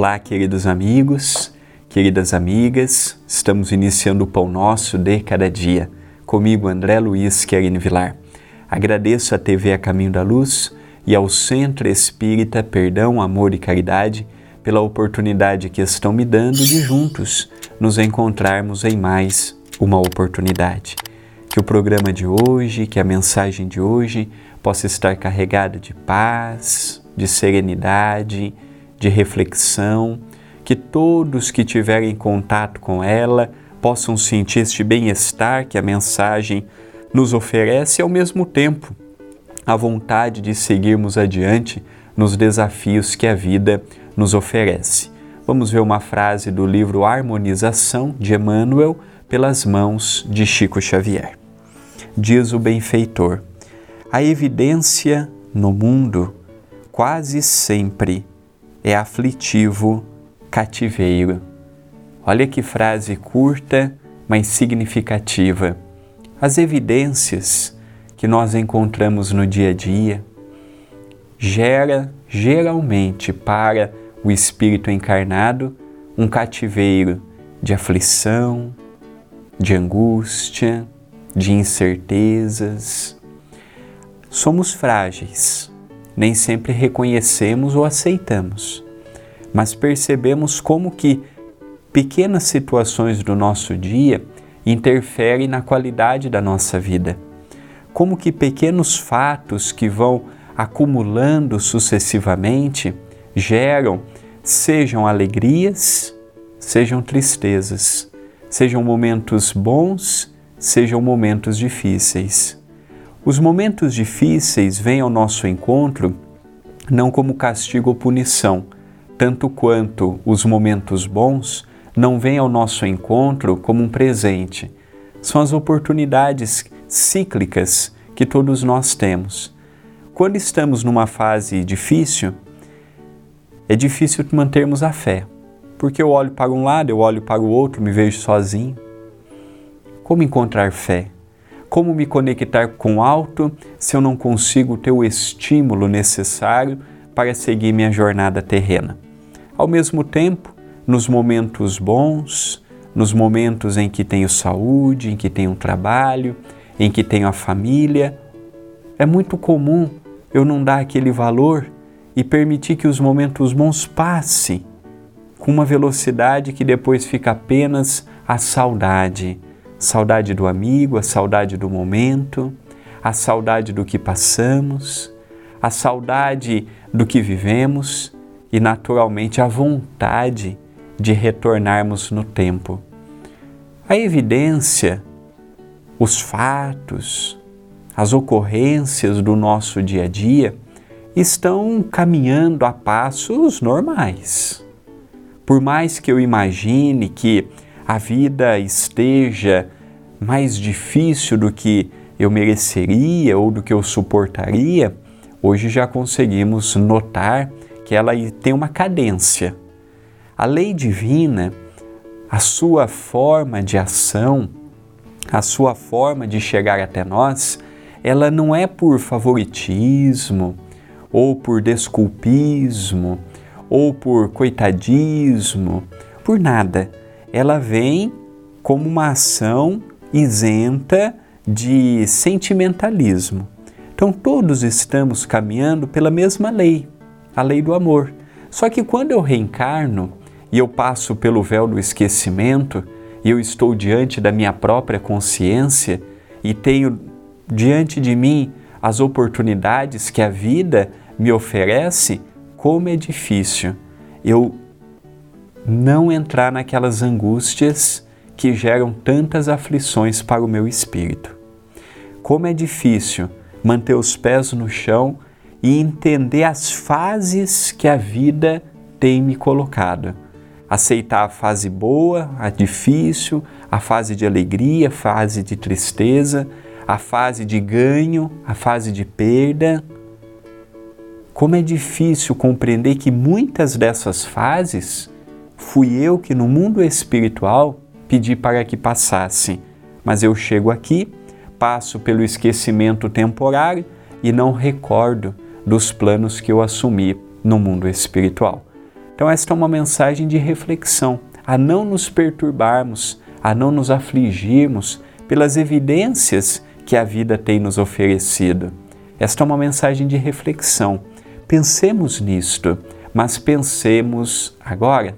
Olá, queridos amigos, queridas amigas, estamos iniciando o Pão Nosso de Cada Dia. Comigo, André Luiz Querine Vilar. Agradeço à TV A Caminho da Luz e ao Centro Espírita Perdão, Amor e Caridade pela oportunidade que estão me dando de juntos nos encontrarmos em mais uma oportunidade. Que o programa de hoje, que a mensagem de hoje possa estar carregada de paz, de serenidade, de reflexão, que todos que tiverem contato com ela possam sentir este bem-estar que a mensagem nos oferece e, ao mesmo tempo, a vontade de seguirmos adiante nos desafios que a vida nos oferece. Vamos ver uma frase do livro Harmonização de Emmanuel pelas mãos de Chico Xavier. Diz o benfeitor: a evidência no mundo quase sempre é aflitivo cativeiro. Olha que frase curta, mas significativa. As evidências que nós encontramos no dia a dia gera geralmente para o espírito encarnado um cativeiro de aflição, de angústia, de incertezas. Somos frágeis nem sempre reconhecemos ou aceitamos, mas percebemos como que pequenas situações do nosso dia interferem na qualidade da nossa vida. Como que pequenos fatos que vão acumulando sucessivamente geram, sejam alegrias, sejam tristezas, sejam momentos bons, sejam momentos difíceis. Os momentos difíceis vêm ao nosso encontro não como castigo ou punição, tanto quanto os momentos bons não vêm ao nosso encontro como um presente. São as oportunidades cíclicas que todos nós temos. Quando estamos numa fase difícil, é difícil mantermos a fé, porque eu olho para um lado, eu olho para o outro, me vejo sozinho. Como encontrar fé? Como me conectar com o alto se eu não consigo ter o estímulo necessário para seguir minha jornada terrena? Ao mesmo tempo, nos momentos bons, nos momentos em que tenho saúde, em que tenho trabalho, em que tenho a família, é muito comum eu não dar aquele valor e permitir que os momentos bons passem com uma velocidade que depois fica apenas a saudade saudade do amigo, a saudade do momento, a saudade do que passamos, a saudade do que vivemos e, naturalmente, a vontade de retornarmos no tempo. A evidência, os fatos, as ocorrências do nosso dia a dia estão caminhando a passos normais. Por mais que eu imagine que a vida esteja mais difícil do que eu mereceria ou do que eu suportaria, hoje já conseguimos notar que ela tem uma cadência. A lei divina, a sua forma de ação, a sua forma de chegar até nós, ela não é por favoritismo, ou por desculpismo, ou por coitadismo, por nada ela vem como uma ação isenta de sentimentalismo. Então todos estamos caminhando pela mesma lei, a lei do amor. Só que quando eu reencarno e eu passo pelo véu do esquecimento e eu estou diante da minha própria consciência e tenho diante de mim as oportunidades que a vida me oferece, como é difícil eu não entrar naquelas angústias que geram tantas aflições para o meu espírito. Como é difícil manter os pés no chão e entender as fases que a vida tem me colocado. Aceitar a fase boa, a difícil, a fase de alegria, a fase de tristeza, a fase de ganho, a fase de perda. Como é difícil compreender que muitas dessas fases fui eu que no mundo espiritual pedi para que passasse, mas eu chego aqui, passo pelo esquecimento temporário e não recordo dos planos que eu assumi no mundo espiritual. Então, esta é uma mensagem de reflexão, a não nos perturbarmos, a não nos afligirmos pelas evidências que a vida tem nos oferecido. Esta é uma mensagem de reflexão. Pensemos nisto, mas pensemos agora